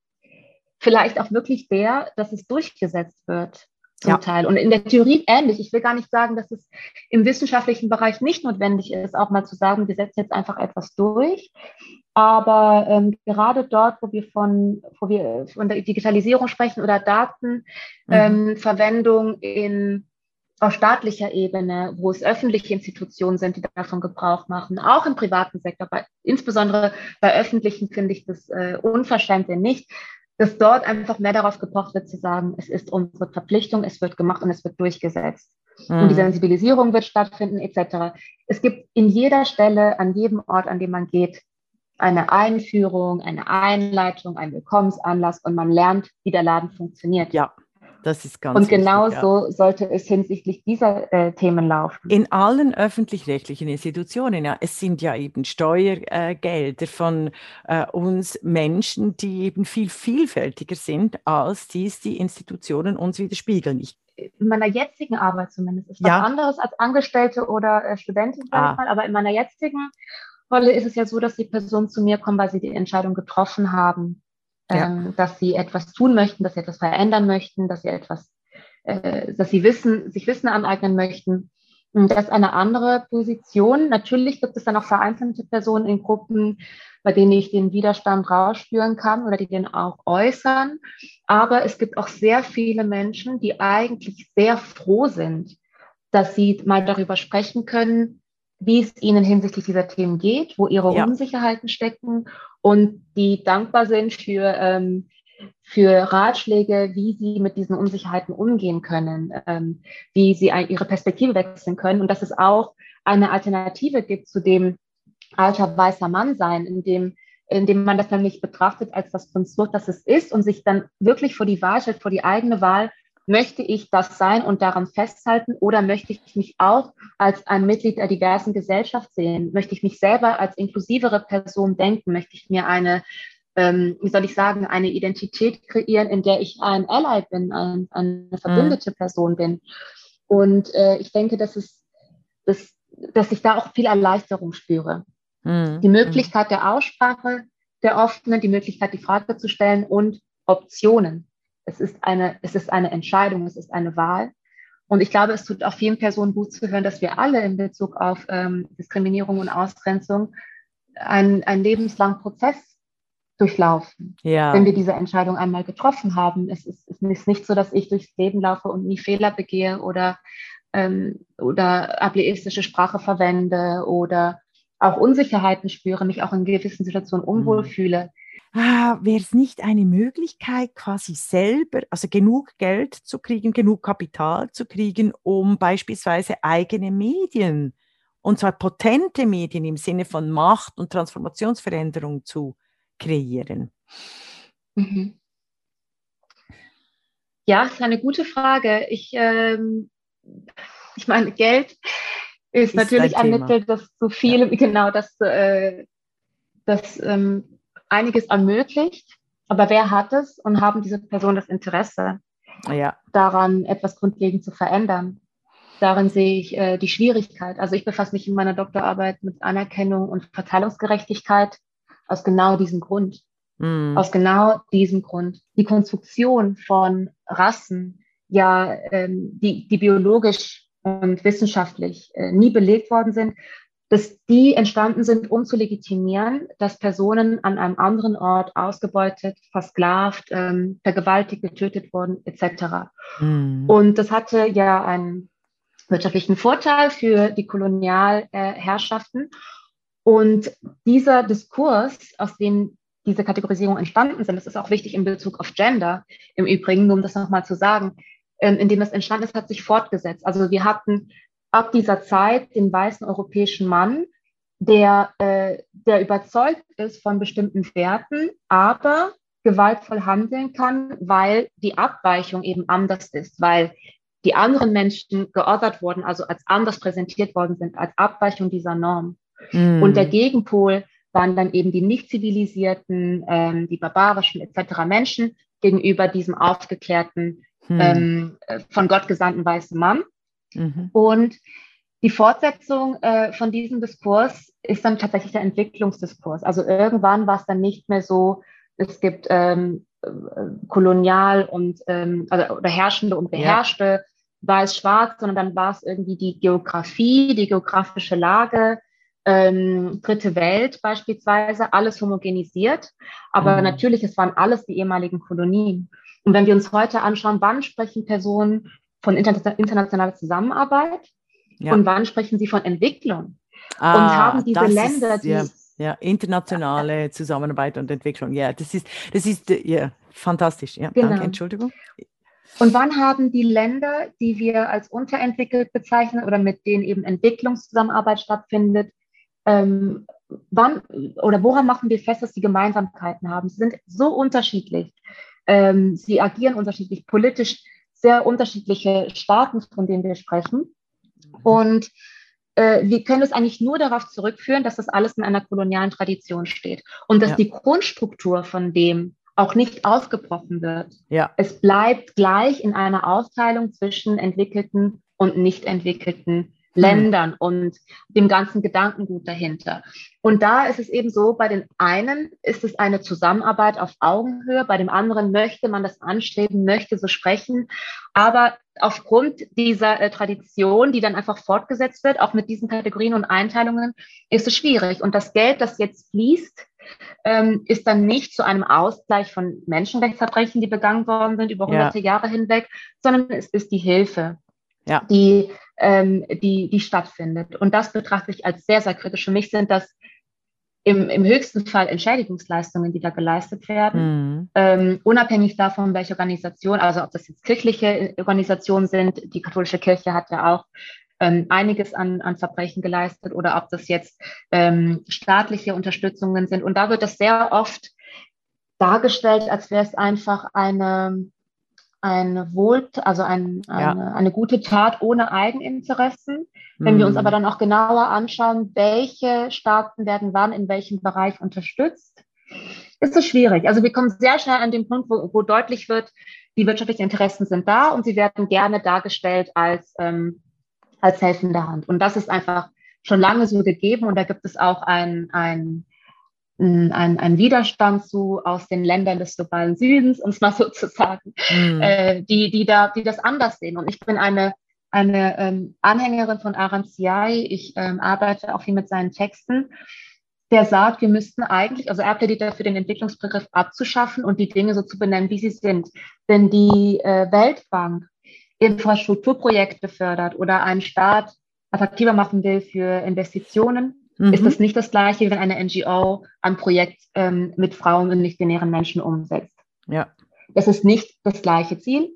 vielleicht auch wirklich der, dass es durchgesetzt wird zum ja. Teil. Und in der Theorie ähnlich. Ich will gar nicht sagen, dass es im wissenschaftlichen Bereich nicht notwendig ist, auch mal zu sagen, wir setzen jetzt einfach etwas durch. Aber ähm, gerade dort, wo wir von, wo wir von der Digitalisierung sprechen oder Datenverwendung mhm. ähm, in auf staatlicher Ebene, wo es öffentliche Institutionen sind, die davon Gebrauch machen, auch im privaten Sektor, bei, insbesondere bei öffentlichen finde ich das äh, Unverständliche nicht, dass dort einfach mehr darauf gepocht wird zu sagen, es ist unsere Verpflichtung, es wird gemacht und es wird durchgesetzt. Mhm. Und die Sensibilisierung wird stattfinden, etc. Es gibt in jeder Stelle, an jedem Ort, an dem man geht, eine Einführung, eine Einleitung, ein Willkommensanlass und man lernt, wie der Laden funktioniert. Ja, das ist ganz Und genau wichtig, so ja. sollte es hinsichtlich dieser äh, Themen laufen. In allen öffentlich-rechtlichen Institutionen, ja, es sind ja eben Steuergelder äh, von äh, uns Menschen, die eben viel vielfältiger sind, als dies die Institutionen uns widerspiegeln. Ich in meiner jetzigen Arbeit zumindest ist ja. was anderes als Angestellte oder äh, Studentin, ah. mal, aber in meiner jetzigen Rolle ist es ja so, dass die Personen zu mir kommen, weil sie die Entscheidung getroffen haben, ja. ähm, dass sie etwas tun möchten, dass sie etwas verändern möchten, dass sie etwas, äh, dass sie Wissen, sich Wissen aneignen möchten. Und das ist eine andere Position. Natürlich gibt es dann auch vereinzelte Personen in Gruppen, bei denen ich den Widerstand rausspüren kann oder die den auch äußern. Aber es gibt auch sehr viele Menschen, die eigentlich sehr froh sind, dass sie mal darüber sprechen können, wie es ihnen hinsichtlich dieser Themen geht, wo ihre ja. Unsicherheiten stecken und die dankbar sind für, ähm, für Ratschläge, wie sie mit diesen Unsicherheiten umgehen können, ähm, wie sie ihre Perspektive wechseln können. Und dass es auch eine Alternative gibt zu dem alter weißer Mann sein, in dem, in dem man das nämlich betrachtet als das Konstrukt, das es ist und sich dann wirklich vor die Wahl stellt, vor die eigene Wahl, möchte ich das sein und daran festhalten oder möchte ich mich auch als ein Mitglied der diversen Gesellschaft sehen? Möchte ich mich selber als inklusivere Person denken? Möchte ich mir eine, ähm, wie soll ich sagen, eine Identität kreieren, in der ich ein Ally bin, ein, eine verbündete mhm. Person bin? Und äh, ich denke, dass, es, dass, dass ich da auch viel Erleichterung spüre. Mhm. Die Möglichkeit der Aussprache der Offenen, die Möglichkeit, die Frage zu stellen und Optionen. Es ist eine, es ist eine Entscheidung, es ist eine Wahl. Und ich glaube, es tut auch vielen Personen gut zu hören, dass wir alle in Bezug auf ähm, Diskriminierung und Ausgrenzung einen, einen lebenslangen Prozess durchlaufen, ja. wenn wir diese Entscheidung einmal getroffen haben. Es ist, es ist nicht so, dass ich durchs Leben laufe und nie Fehler begehe oder, ähm, oder ableistische Sprache verwende oder auch Unsicherheiten spüre, mich auch in gewissen Situationen unwohl mhm. fühle ah, wäre es nicht eine Möglichkeit, quasi selber, also genug Geld zu kriegen, genug Kapital zu kriegen, um beispielsweise eigene Medien, und zwar potente Medien im Sinne von Macht und Transformationsveränderung zu kreieren? Mhm. Ja, ist eine gute Frage. Ich, ähm, ich meine, Geld ist, ist natürlich ein, ein Mittel, das so viel, ja. genau, das, äh, das ähm, einiges ermöglicht, aber wer hat es und haben diese Personen das Interesse ja. daran, etwas grundlegend zu verändern? Darin sehe ich äh, die Schwierigkeit. Also ich befasse mich in meiner Doktorarbeit mit Anerkennung und Verteilungsgerechtigkeit aus genau diesem Grund. Mm. Aus genau diesem Grund. Die Konstruktion von Rassen, ja, ähm, die, die biologisch und wissenschaftlich äh, nie belegt worden sind, dass die entstanden sind, um zu legitimieren, dass Personen an einem anderen Ort ausgebeutet, versklavt, ähm, vergewaltigt, getötet wurden, etc. Mhm. Und das hatte ja einen wirtschaftlichen Vorteil für die Kolonialherrschaften. Und dieser Diskurs, aus dem diese Kategorisierung entstanden sind, das ist auch wichtig in Bezug auf Gender im Übrigen, nur um das nochmal zu sagen, ähm, in dem das entstanden ist, hat sich fortgesetzt. Also wir hatten ab dieser Zeit den weißen europäischen Mann, der, äh, der überzeugt ist von bestimmten Werten, aber gewaltvoll handeln kann, weil die Abweichung eben anders ist, weil die anderen Menschen geordert wurden, also als anders präsentiert worden sind, als Abweichung dieser Norm. Mm. Und der Gegenpol waren dann eben die nicht zivilisierten, ähm, die barbarischen etc. Menschen gegenüber diesem aufgeklärten, mm. ähm, von Gott gesandten weißen Mann. Mhm. Und die Fortsetzung äh, von diesem Diskurs ist dann tatsächlich der Entwicklungsdiskurs. Also irgendwann war es dann nicht mehr so, es gibt ähm, äh, kolonial und ähm, also, oder herrschende und beherrschte, ja. weiß schwarz, sondern dann war es irgendwie die Geografie, die geografische Lage, ähm, Dritte Welt beispielsweise, alles homogenisiert. Aber mhm. natürlich, es waren alles die ehemaligen Kolonien. Und wenn wir uns heute anschauen, wann sprechen Personen von internationaler Zusammenarbeit ja. und wann sprechen sie von Entwicklung? Ah, und haben diese Länder, ist, die. Ja, ja, internationale Zusammenarbeit und Entwicklung. Ja, das ist, das ist ja, fantastisch. Ja, genau. danke, Entschuldigung. Und wann haben die Länder, die wir als unterentwickelt bezeichnen oder mit denen eben Entwicklungszusammenarbeit stattfindet, ähm, wann oder woran machen wir fest, dass sie Gemeinsamkeiten haben? Sie sind so unterschiedlich. Ähm, sie agieren unterschiedlich, politisch sehr unterschiedliche Staaten, von denen wir sprechen. Mhm. Und äh, wir können es eigentlich nur darauf zurückführen, dass das alles in einer kolonialen Tradition steht und dass ja. die Grundstruktur von dem auch nicht aufgebrochen wird. Ja. Es bleibt gleich in einer Aufteilung zwischen entwickelten und nicht entwickelten. Ländern und dem ganzen Gedankengut dahinter. Und da ist es eben so, bei den einen ist es eine Zusammenarbeit auf Augenhöhe, bei dem anderen möchte man das anstreben, möchte so sprechen. Aber aufgrund dieser äh, Tradition, die dann einfach fortgesetzt wird, auch mit diesen Kategorien und Einteilungen, ist es schwierig. Und das Geld, das jetzt fließt, ähm, ist dann nicht zu einem Ausgleich von Menschenrechtsverbrechen, die begangen worden sind über hunderte ja. Jahre hinweg, sondern es ist die Hilfe ja. die, ähm, die, die stattfindet. Und das betrachte ich als sehr, sehr kritisch. Für mich sind das im, im höchsten Fall Entschädigungsleistungen, die da geleistet werden, mhm. ähm, unabhängig davon, welche Organisation, also ob das jetzt kirchliche Organisationen sind, die katholische Kirche hat ja auch ähm, einiges an, an Verbrechen geleistet, oder ob das jetzt ähm, staatliche Unterstützungen sind. Und da wird das sehr oft dargestellt, als wäre es einfach eine, ein Wohl, also ein, ja. eine, eine, gute Tat ohne Eigeninteressen. Wenn mhm. wir uns mhm. aber dann auch genauer anschauen, welche Staaten werden wann in welchem Bereich unterstützt, ist es schwierig. Also wir kommen sehr schnell an den Punkt, wo, wo deutlich wird, die wirtschaftlichen Interessen sind da und sie werden gerne dargestellt als, ähm, als helfende Hand. Und das ist einfach schon lange so gegeben und da gibt es auch ein, ein ein, ein Widerstand zu aus den Ländern des globalen Südens, um es mal so zu sagen, mhm. äh, die, die, da, die das anders sehen. Und ich bin eine, eine ähm, Anhängerin von Aram Siai. Ich ähm, arbeite auch viel mit seinen Texten. Der sagt, wir müssten eigentlich, also er plädiert dafür, den Entwicklungsbegriff abzuschaffen und die Dinge so zu benennen, wie sie sind. Wenn die äh, Weltbank Infrastrukturprojekte fördert oder einen Staat attraktiver machen will für Investitionen, mhm. ist das nicht das Gleiche, wenn eine NGO ein Projekt ähm, mit Frauen und nicht-binären Menschen umsetzt. Ja. Das ist nicht das gleiche Ziel.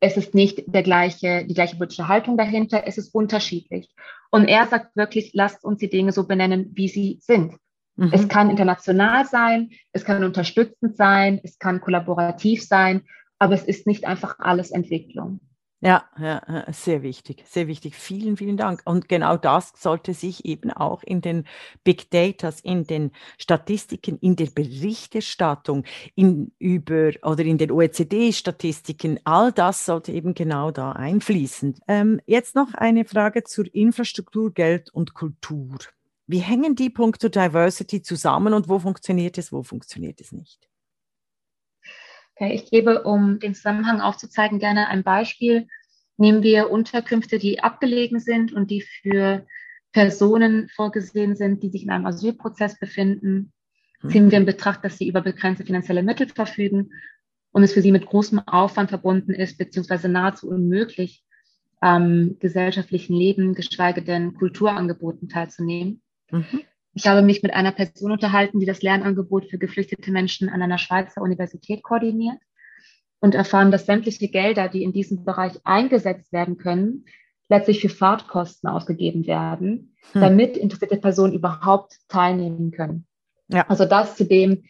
Es ist nicht der gleiche, die gleiche politische Haltung dahinter. Es ist unterschiedlich. Und er sagt wirklich, lasst uns die Dinge so benennen, wie sie sind. Mhm. Es kann international sein, es kann unterstützend sein, es kann kollaborativ sein, aber es ist nicht einfach alles Entwicklung. Ja, ja, sehr wichtig, sehr wichtig. Vielen, vielen Dank. Und genau das sollte sich eben auch in den Big Datas, in den Statistiken, in der Berichterstattung, in über oder in den OECD-Statistiken, all das sollte eben genau da einfließen. Ähm, jetzt noch eine Frage zur Infrastruktur, Geld und Kultur. Wie hängen die Punkte Diversity zusammen und wo funktioniert es, wo funktioniert es nicht? Okay, ich gebe, um den Zusammenhang aufzuzeigen, gerne ein Beispiel. Nehmen wir Unterkünfte, die abgelegen sind und die für Personen vorgesehen sind, die sich in einem Asylprozess befinden. Mhm. Ziehen wir in Betracht, dass sie über begrenzte finanzielle Mittel verfügen und es für sie mit großem Aufwand verbunden ist, beziehungsweise nahezu unmöglich, am gesellschaftlichen Leben, geschweige denn Kulturangeboten teilzunehmen. Mhm. Ich habe mich mit einer Person unterhalten, die das Lernangebot für geflüchtete Menschen an einer Schweizer Universität koordiniert und erfahren, dass sämtliche Gelder, die in diesem Bereich eingesetzt werden können, letztlich für Fahrtkosten ausgegeben werden, hm. damit interessierte Personen überhaupt teilnehmen können. Ja. Also das zu dem,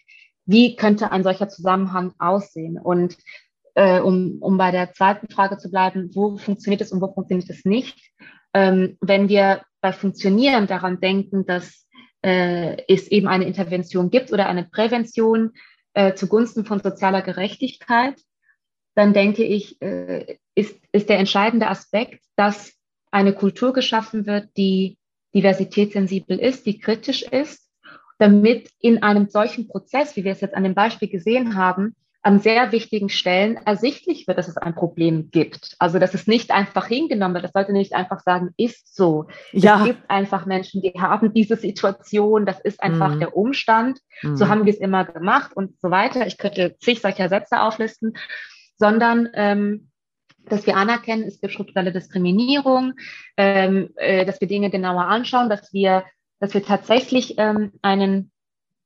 wie könnte ein solcher Zusammenhang aussehen? Und äh, um, um bei der zweiten Frage zu bleiben, wo funktioniert es und wo funktioniert es nicht? Ähm, wenn wir bei Funktionieren daran denken, dass äh, es eben eine Intervention gibt oder eine Prävention äh, zugunsten von sozialer Gerechtigkeit, dann denke ich, äh, ist, ist der entscheidende Aspekt, dass eine Kultur geschaffen wird, die diversitätssensibel ist, die kritisch ist, damit in einem solchen Prozess, wie wir es jetzt an dem Beispiel gesehen haben, an sehr wichtigen Stellen ersichtlich wird, dass es ein Problem gibt. Also dass es nicht einfach hingenommen wird. Das sollte nicht einfach sagen, ist so. Ja. Es gibt einfach Menschen, die haben diese Situation, das ist einfach mhm. der Umstand. Mhm. So haben wir es immer gemacht und so weiter. Ich könnte zig solcher Sätze auflisten, sondern ähm, dass wir anerkennen, es gibt strukturelle Diskriminierung, ähm, äh, dass wir Dinge genauer anschauen, dass wir, dass wir tatsächlich ähm, einen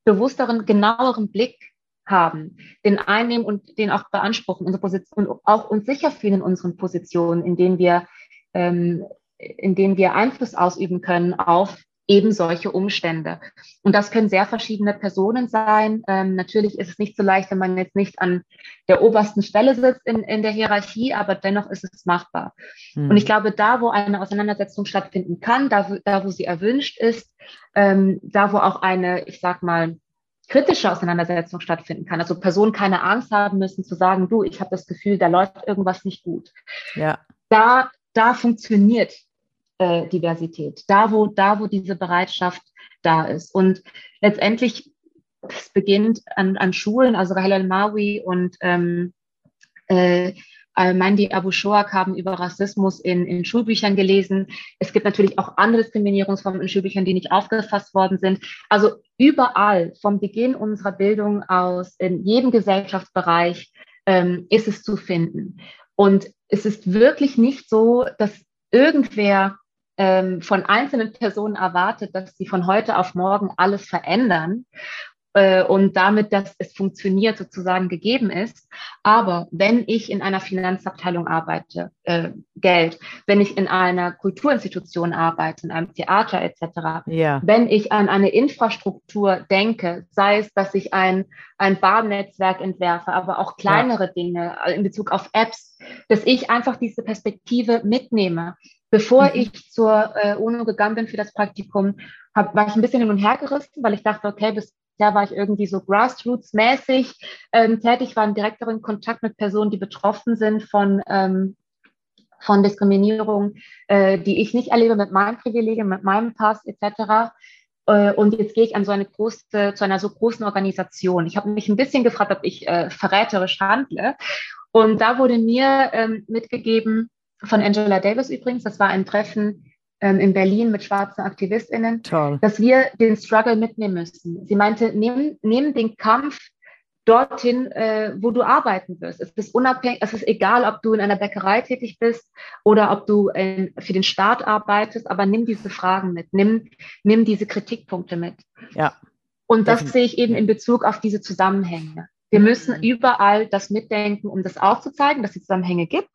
bewussteren, genaueren Blick haben, den einnehmen und den auch beanspruchen, unsere Position und auch uns sicher fühlen in unseren Positionen, in denen wir, ähm, in denen wir Einfluss ausüben können auf eben solche Umstände. Und das können sehr verschiedene Personen sein. Ähm, natürlich ist es nicht so leicht, wenn man jetzt nicht an der obersten Stelle sitzt in, in der Hierarchie, aber dennoch ist es machbar. Mhm. Und ich glaube, da, wo eine Auseinandersetzung stattfinden kann, da, da wo sie erwünscht ist, ähm, da, wo auch eine, ich sag mal, kritische Auseinandersetzung stattfinden kann. Also Personen keine Angst haben müssen zu sagen, du, ich habe das Gefühl, da läuft irgendwas nicht gut. Ja. Da, da funktioniert äh, Diversität, da wo, da wo diese Bereitschaft da ist. Und letztendlich, es beginnt an, an Schulen, also Rahel al-Mawi und ähm, äh, Mandi Abu Shoak haben über Rassismus in, in Schulbüchern gelesen. Es gibt natürlich auch andere Diskriminierungsformen in Schulbüchern, die nicht aufgefasst worden sind. Also überall vom Beginn unserer Bildung aus, in jedem Gesellschaftsbereich ähm, ist es zu finden. Und es ist wirklich nicht so, dass irgendwer ähm, von einzelnen Personen erwartet, dass sie von heute auf morgen alles verändern äh, und damit, dass es funktioniert, sozusagen gegeben ist. Aber wenn ich in einer Finanzabteilung arbeite, äh, Geld, wenn ich in einer Kulturinstitution arbeite, in einem Theater etc., ja. wenn ich an eine Infrastruktur denke, sei es, dass ich ein, ein Bahnnetzwerk entwerfe, aber auch kleinere ja. Dinge in Bezug auf Apps, dass ich einfach diese Perspektive mitnehme. Bevor mhm. ich zur äh, UNO gegangen bin für das Praktikum, hab, war ich ein bisschen hin und her gerissen, weil ich dachte, okay, bis Jahr war ich irgendwie so grassroots-mäßig ähm, tätig, war im direkteren Kontakt mit Personen, die betroffen sind von, ähm, von Diskriminierung, äh, die ich nicht erlebe mit meinen Privilegien, mit meinem Pass etc. Äh, und jetzt gehe ich an so eine große, zu einer so großen Organisation. Ich habe mich ein bisschen gefragt, ob ich äh, verräterisch handle. Und da wurde mir ähm, mitgegeben, von Angela Davis übrigens, das war ein Treffen in Berlin mit schwarzen AktivistInnen, Toll. dass wir den Struggle mitnehmen müssen. Sie meinte, nimm, nimm den Kampf dorthin, äh, wo du arbeiten wirst. Es ist unabhängig, es ist egal, ob du in einer Bäckerei tätig bist oder ob du in, für den Staat arbeitest, aber nimm diese Fragen mit, nimm, nimm diese Kritikpunkte mit. Ja. Und das sehe ich eben in Bezug auf diese Zusammenhänge. Wir müssen mhm. überall das mitdenken, um das aufzuzeigen, dass es Zusammenhänge gibt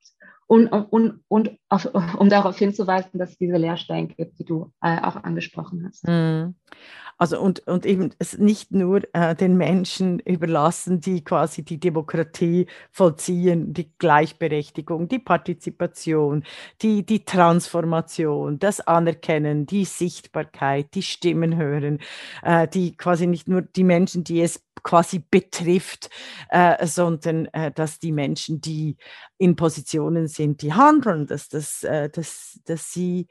und, und, und auf, um darauf hinzuweisen, dass es diese Leerstellen gibt, die du äh, auch angesprochen hast. Mhm. Also und, und eben es nicht nur äh, den Menschen überlassen, die quasi die Demokratie vollziehen, die Gleichberechtigung, die Partizipation, die, die Transformation, das Anerkennen, die Sichtbarkeit, die Stimmen hören, äh, die quasi nicht nur die Menschen, die es quasi betrifft, äh, sondern äh, dass die Menschen, die in Positionen sind, die handeln, dass, dass, äh, dass, dass sie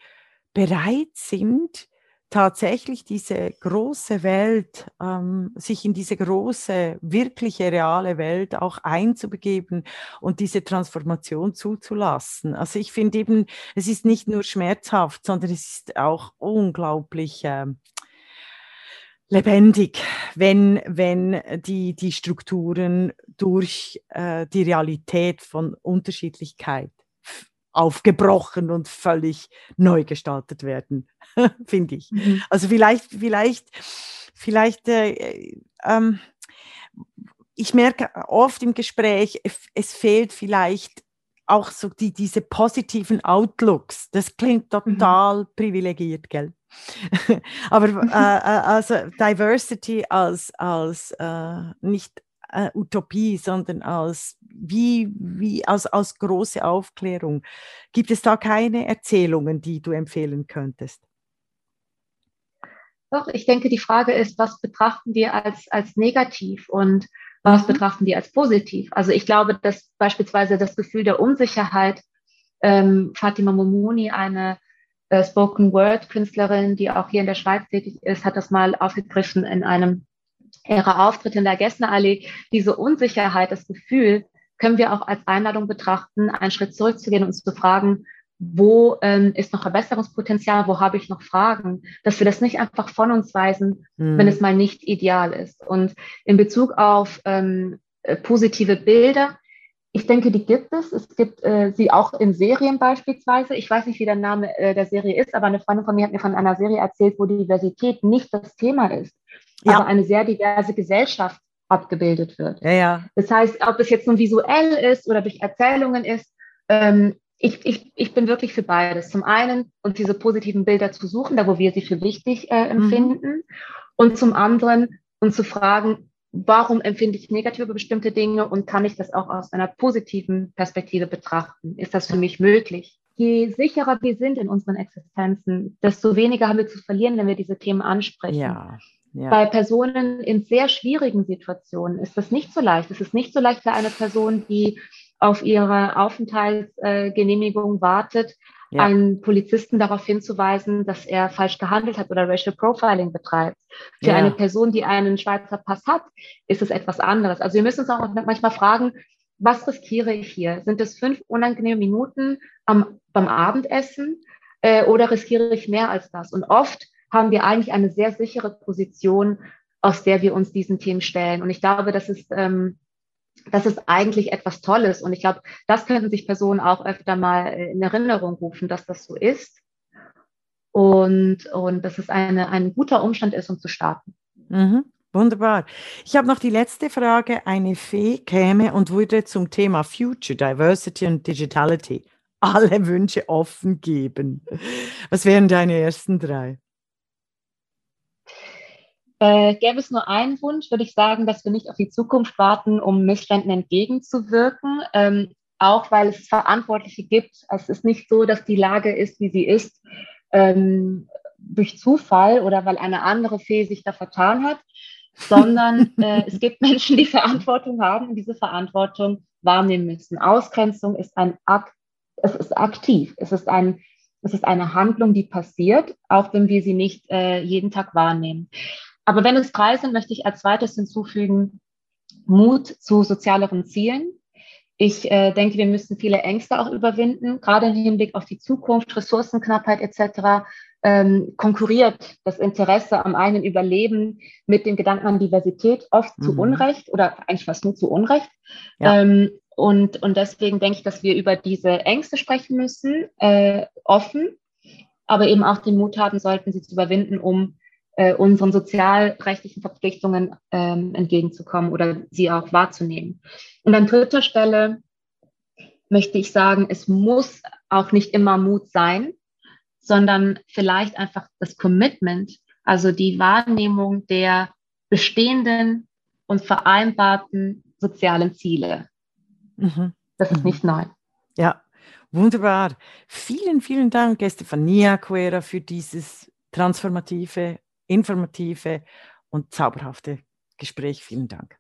bereit sind, tatsächlich diese große Welt, ähm, sich in diese große, wirkliche, reale Welt auch einzubegeben und diese Transformation zuzulassen. Also ich finde eben, es ist nicht nur schmerzhaft, sondern es ist auch unglaublich äh, lebendig, wenn, wenn die, die Strukturen durch äh, die Realität von Unterschiedlichkeit aufgebrochen und völlig neu gestaltet werden, <laughs> finde ich. Mhm. Also vielleicht, vielleicht, vielleicht, äh, ähm, ich merke oft im Gespräch, es fehlt vielleicht auch so die, diese positiven Outlooks. Das klingt mhm. total mhm. privilegiert, gell? <laughs> Aber äh, <laughs> äh, also Diversity als, als äh, nicht äh, Utopie, sondern als, wie, wie, als, als große Aufklärung. Gibt es da keine Erzählungen, die du empfehlen könntest? Doch, ich denke, die Frage ist, was betrachten wir als, als negativ und was mhm. betrachten wir als positiv? Also ich glaube, dass beispielsweise das Gefühl der Unsicherheit, ähm, Fatima Momoni, eine äh, Spoken Word Künstlerin, die auch hier in der Schweiz tätig ist, hat das mal aufgegriffen in einem ihrer Auftritte in der Gessnerallee, diese Unsicherheit, das Gefühl, können wir auch als Einladung betrachten, einen Schritt zurückzugehen und uns zu fragen, wo ähm, ist noch Verbesserungspotenzial, wo habe ich noch Fragen, dass wir das nicht einfach von uns weisen, mhm. wenn es mal nicht ideal ist. Und in Bezug auf ähm, äh, positive Bilder, ich denke, die gibt es. Es gibt äh, sie auch in Serien beispielsweise. Ich weiß nicht, wie der Name äh, der Serie ist, aber eine Freundin von mir hat mir von einer Serie erzählt, wo Diversität nicht das Thema ist, ja. aber eine sehr diverse Gesellschaft abgebildet wird. Ja, ja. Das heißt, ob es jetzt nun visuell ist oder durch Erzählungen ist, ähm, ich, ich, ich bin wirklich für beides. Zum einen, uns diese positiven Bilder zu suchen, da wo wir sie für wichtig äh, empfinden. Mhm. Und zum anderen, uns zu fragen, warum empfinde ich negativ über bestimmte Dinge und kann ich das auch aus einer positiven Perspektive betrachten? Ist das für mich möglich? Je sicherer wir sind in unseren Existenzen, desto weniger haben wir zu verlieren, wenn wir diese Themen ansprechen. Ja. Ja. Bei Personen in sehr schwierigen Situationen ist das nicht so leicht. Es ist nicht so leicht für eine Person, die auf ihre Aufenthaltsgenehmigung wartet, ja. einen Polizisten darauf hinzuweisen, dass er falsch gehandelt hat oder Racial Profiling betreibt. Für ja. eine Person, die einen Schweizer Pass hat, ist es etwas anderes. Also wir müssen uns auch manchmal fragen, was riskiere ich hier? Sind es fünf unangenehme Minuten am, beim Abendessen äh, oder riskiere ich mehr als das? Und oft haben wir eigentlich eine sehr sichere Position, aus der wir uns diesen Themen stellen. Und ich glaube, das ist ähm, das ist eigentlich etwas Tolles. Und ich glaube, das könnten sich Personen auch öfter mal in Erinnerung rufen, dass das so ist. Und, und dass es eine, ein guter Umstand ist, um zu starten. Mhm. Wunderbar. Ich habe noch die letzte Frage. Eine Fee käme und würde zum Thema Future, Diversity und Digitality alle Wünsche offen geben. Was wären deine ersten drei? Äh, gäbe es nur einen Wunsch, würde ich sagen, dass wir nicht auf die Zukunft warten, um Missständen entgegenzuwirken. Ähm, auch weil es Verantwortliche gibt. Es ist nicht so, dass die Lage ist, wie sie ist, ähm, durch Zufall oder weil eine andere Fee sich da vertan hat, <laughs> sondern äh, es gibt Menschen, die Verantwortung haben und diese Verantwortung wahrnehmen müssen. Ausgrenzung ist ein Akt, es ist aktiv, es ist ein es ist eine Handlung, die passiert, auch wenn wir sie nicht äh, jeden Tag wahrnehmen. Aber wenn es drei sind, möchte ich als zweites hinzufügen, Mut zu sozialeren Zielen. Ich äh, denke, wir müssen viele Ängste auch überwinden, gerade im Hinblick auf die Zukunft, Ressourcenknappheit etc. Ähm, konkurriert das Interesse am eigenen Überleben mit dem Gedanken an Diversität oft mhm. zu Unrecht oder eigentlich fast nur zu Unrecht. Ja. Ähm, und, und deswegen denke ich, dass wir über diese Ängste sprechen müssen, äh, offen, aber eben auch den Mut haben sollten, sie zu überwinden, um äh, unseren sozialrechtlichen Verpflichtungen ähm, entgegenzukommen oder sie auch wahrzunehmen. Und an dritter Stelle möchte ich sagen, es muss auch nicht immer Mut sein, sondern vielleicht einfach das Commitment, also die Wahrnehmung der bestehenden und vereinbarten sozialen Ziele. Mhm. Das ist mhm. nicht neu. Ja, wunderbar. Vielen, vielen Dank, Estefania Quera, für dieses transformative informative und zauberhafte Gespräch. Vielen Dank.